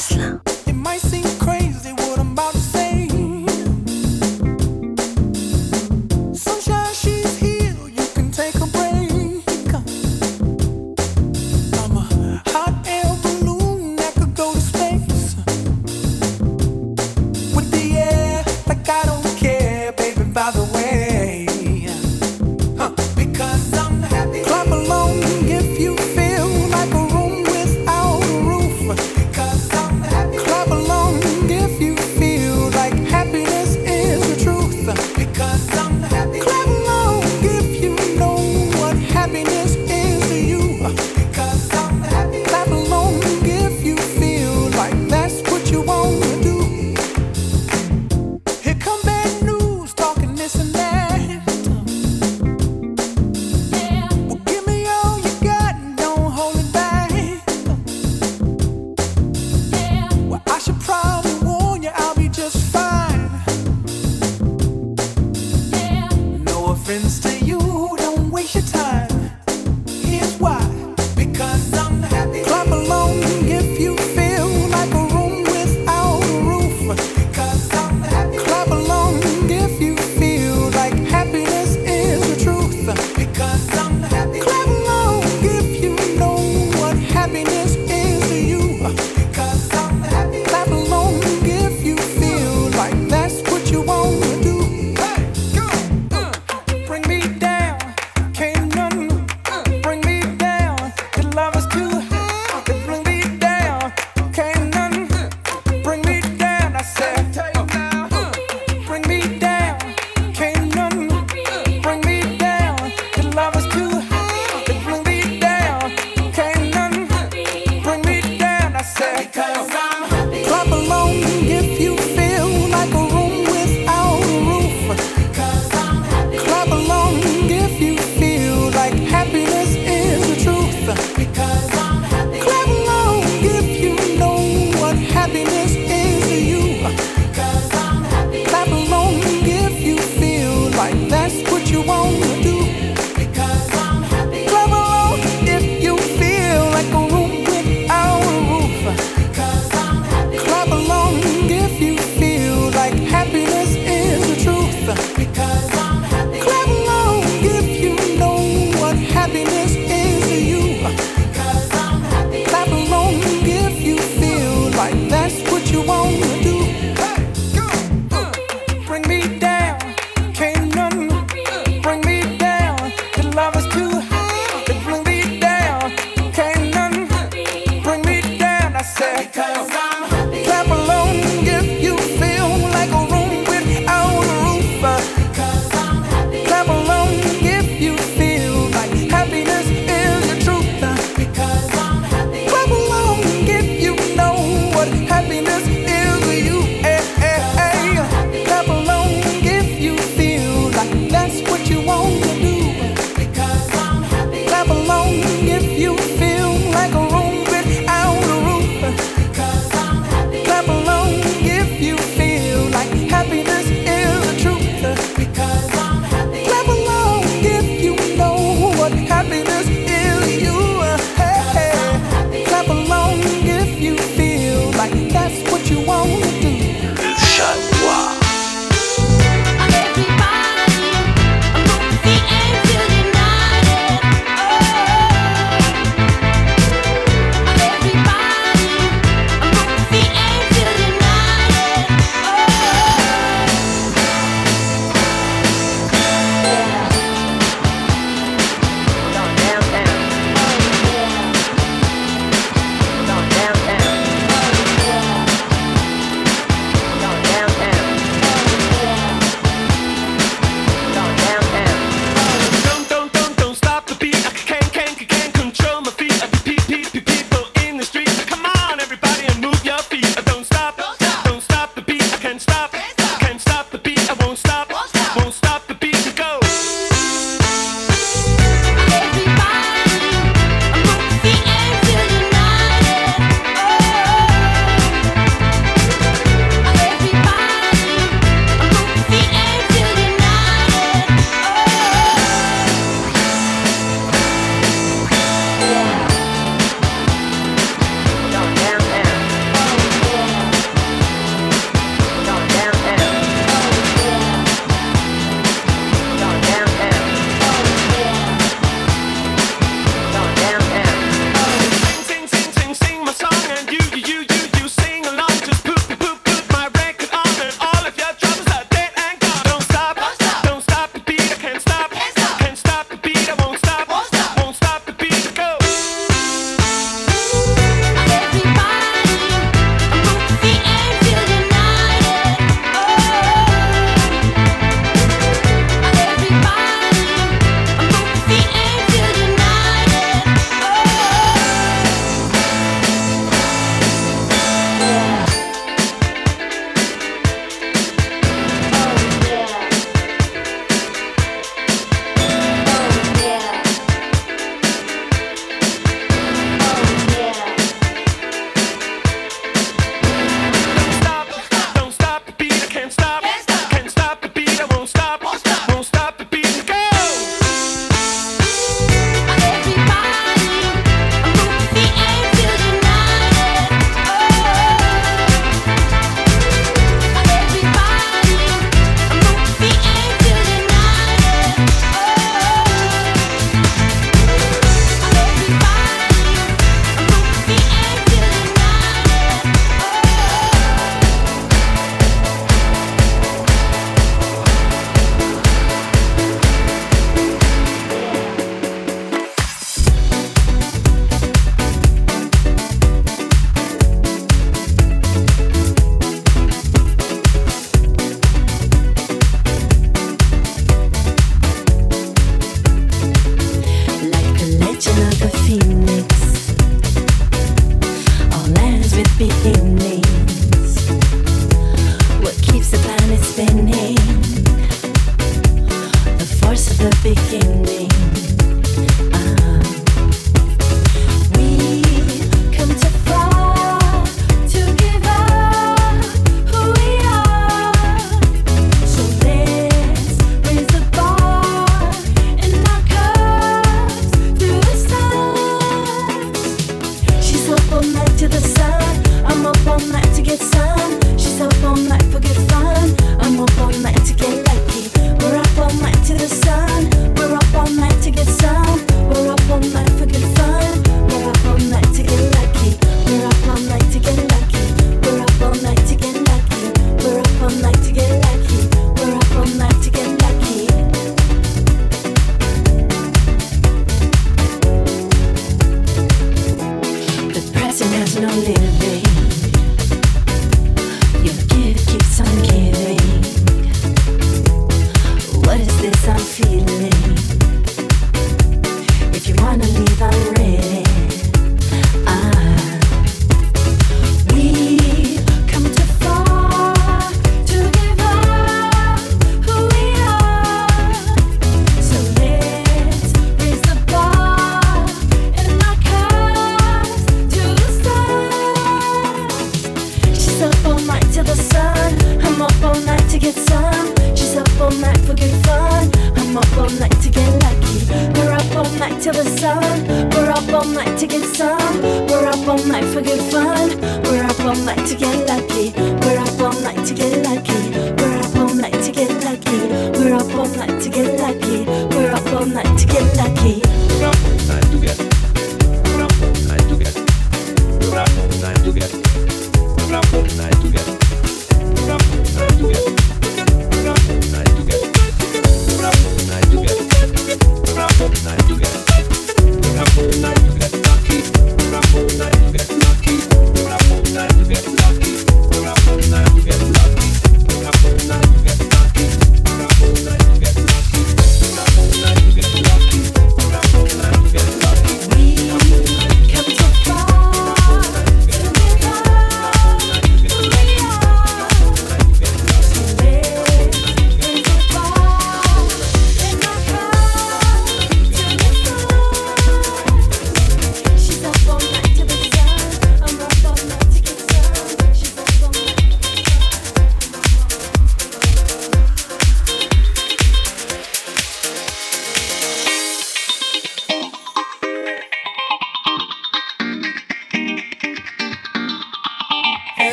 Tesla.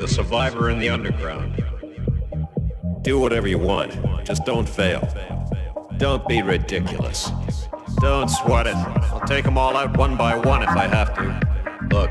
The survivor in the underground. Do whatever you want, just don't fail. Don't be ridiculous. Don't sweat it. I'll take them all out one by one if I have to. Look.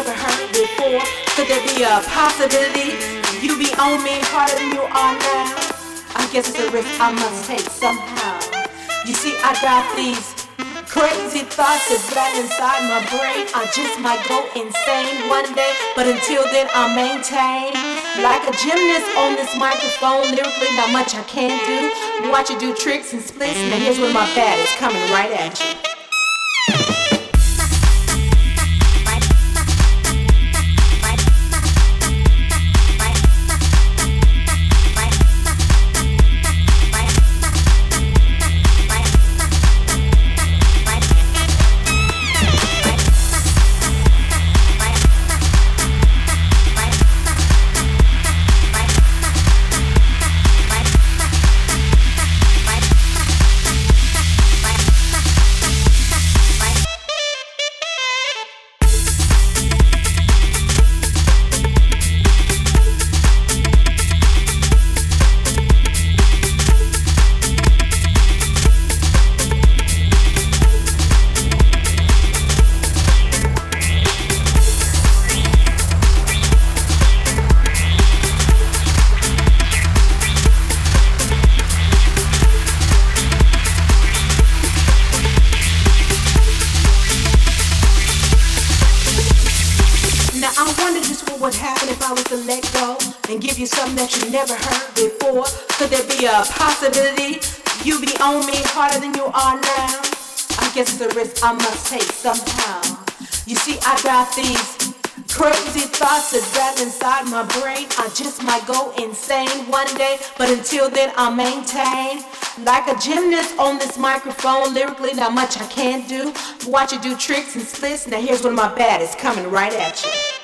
never heard before? Could there be a possibility You be on me harder than you are now. I guess it's a risk I must take somehow. You see, I got these crazy thoughts that run inside my brain. I just might go insane one day, but until then I maintain. Like a gymnast on this microphone, lyrically not much I can do. Watch you do tricks and splits, now here's of my baddest coming right at you. A risk I must take somehow. You see, I got these crazy thoughts that drive inside my brain. I just might go insane one day, but until then I maintain. Like a gymnast on this microphone, lyrically not much I can't do. Watch you do tricks and splits. Now here's one of my baddest coming right at you.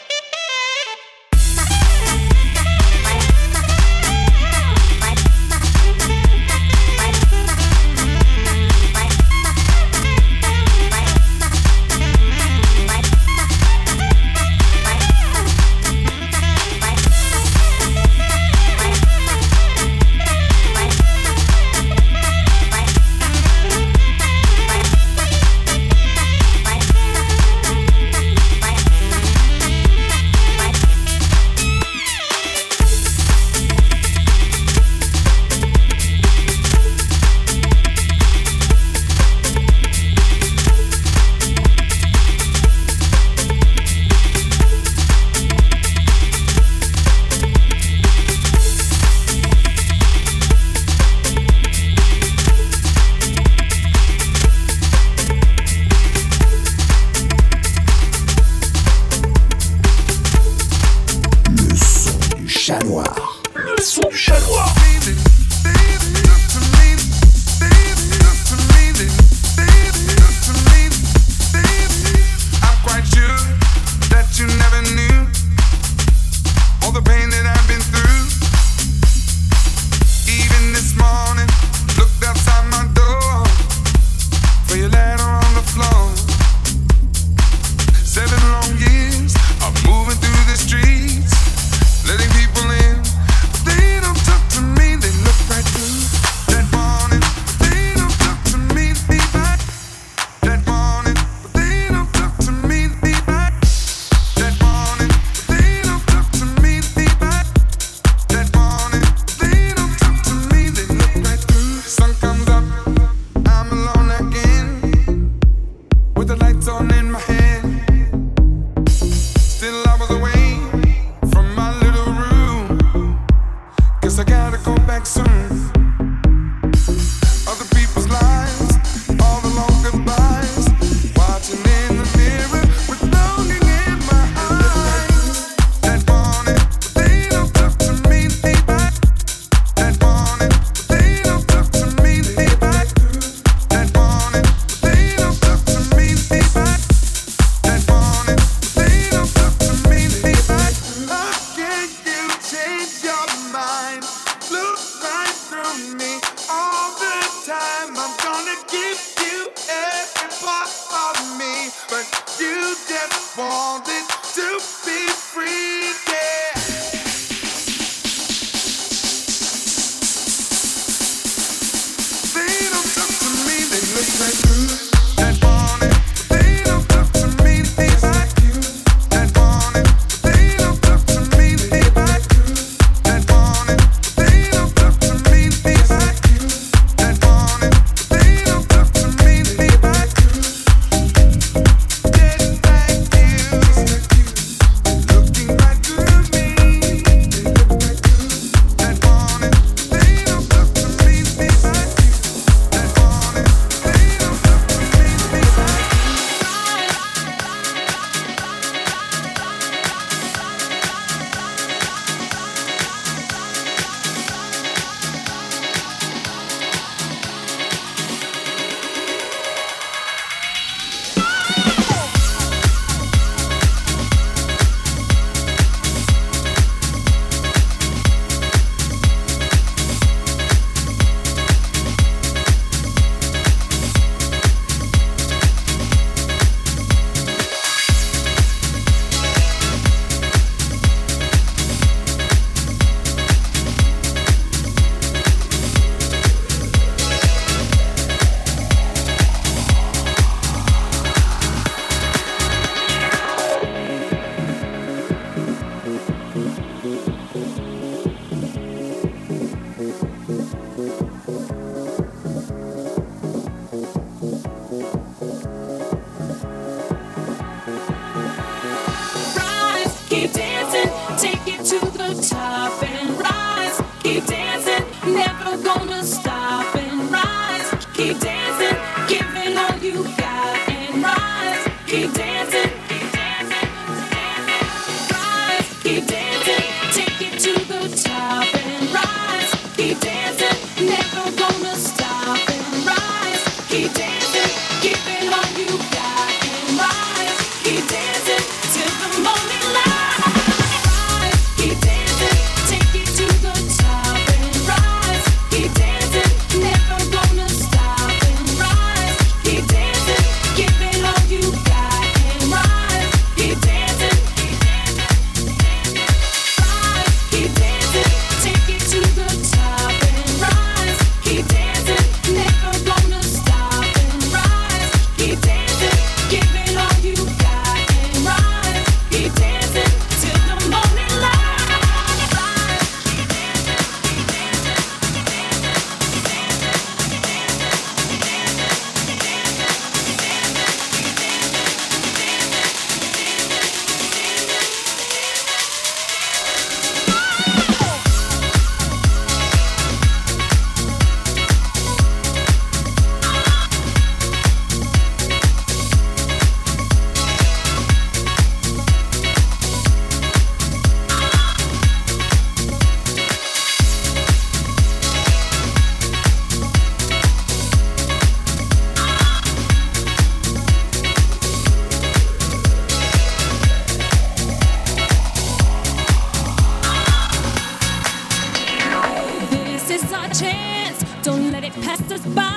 Gotta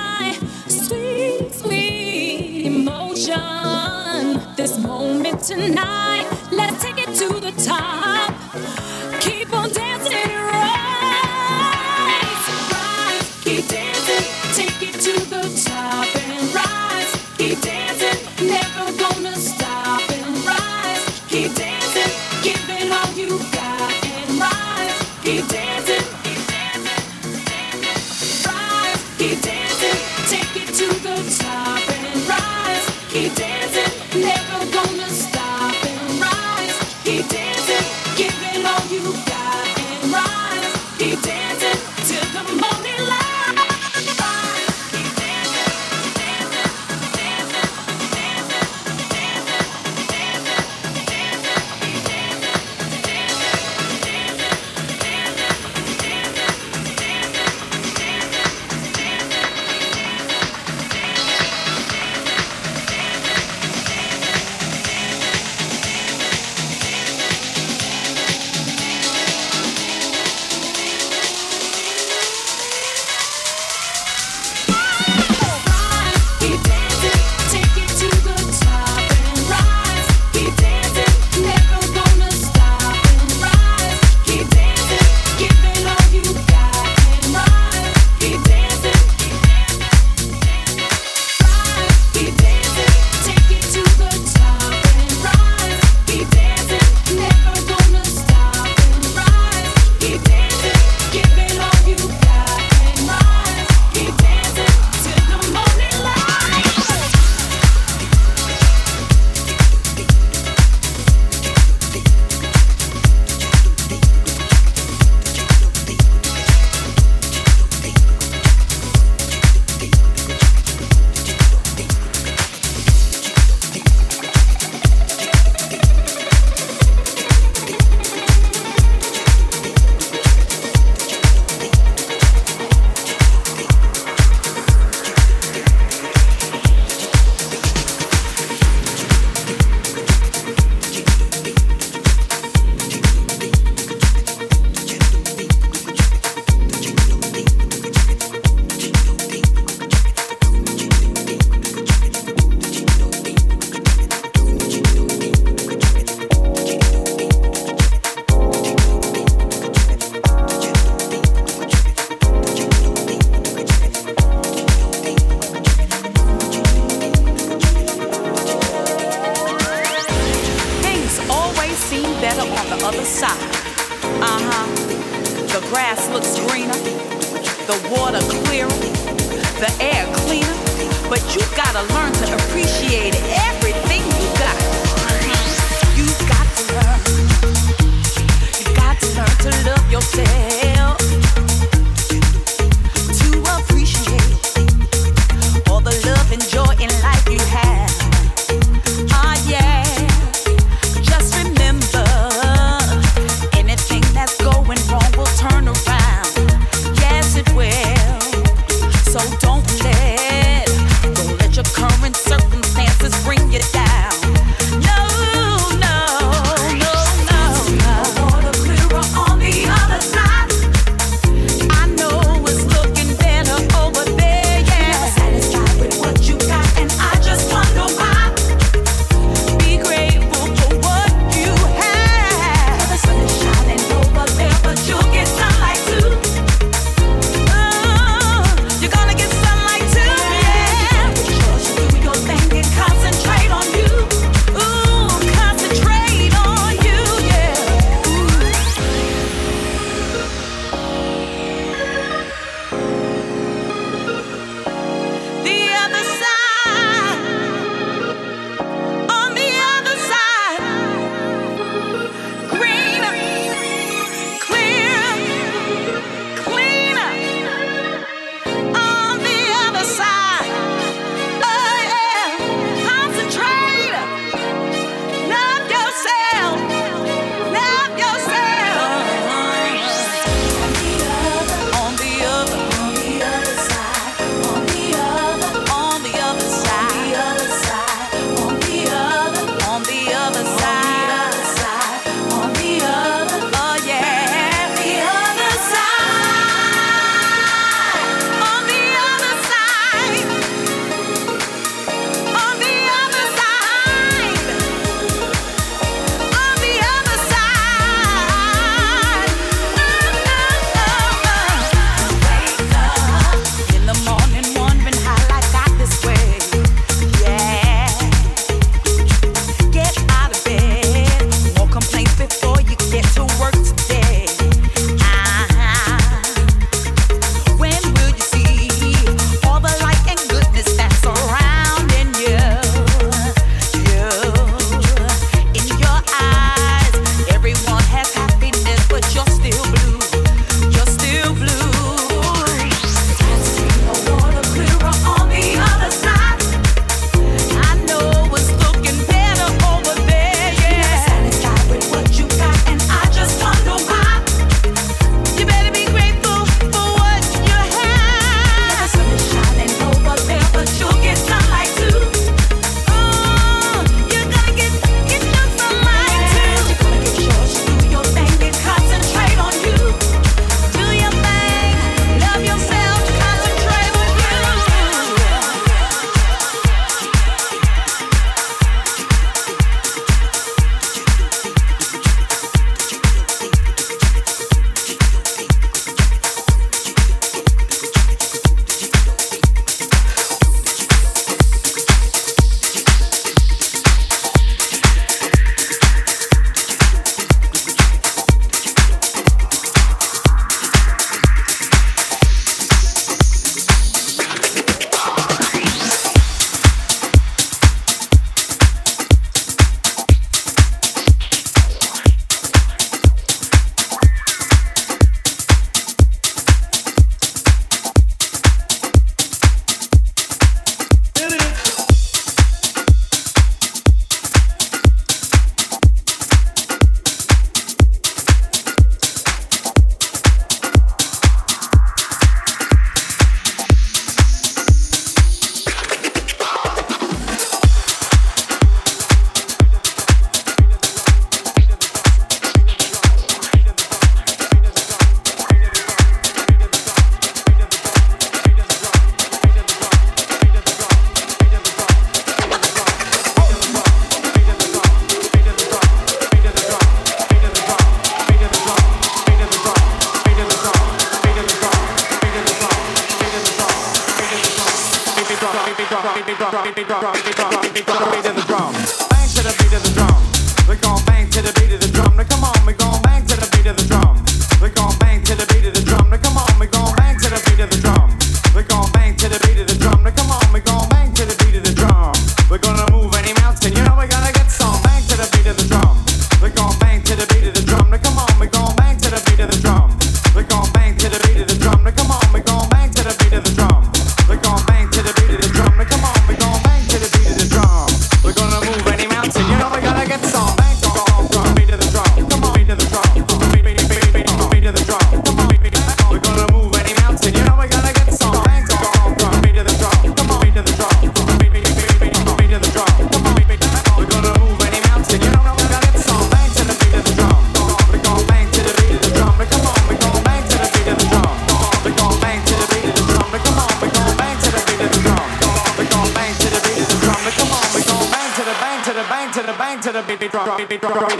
to the bang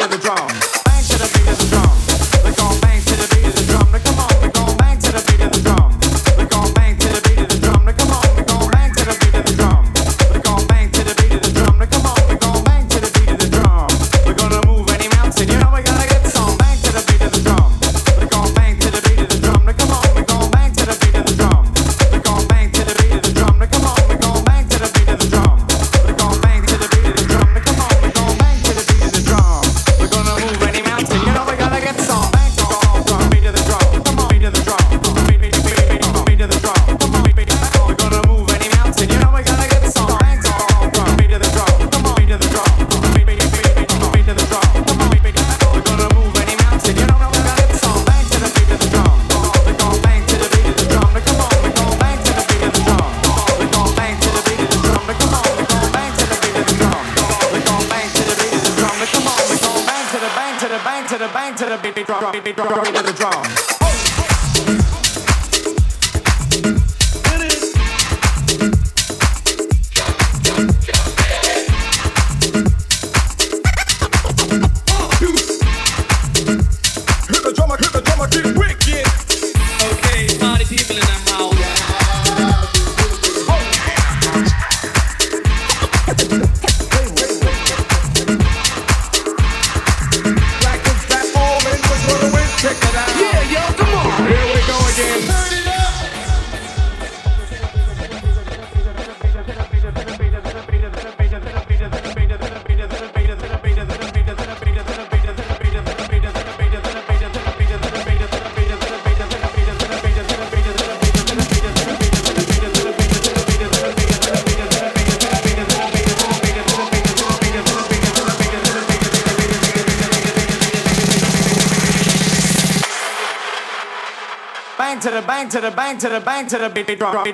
to the bang to the drop drop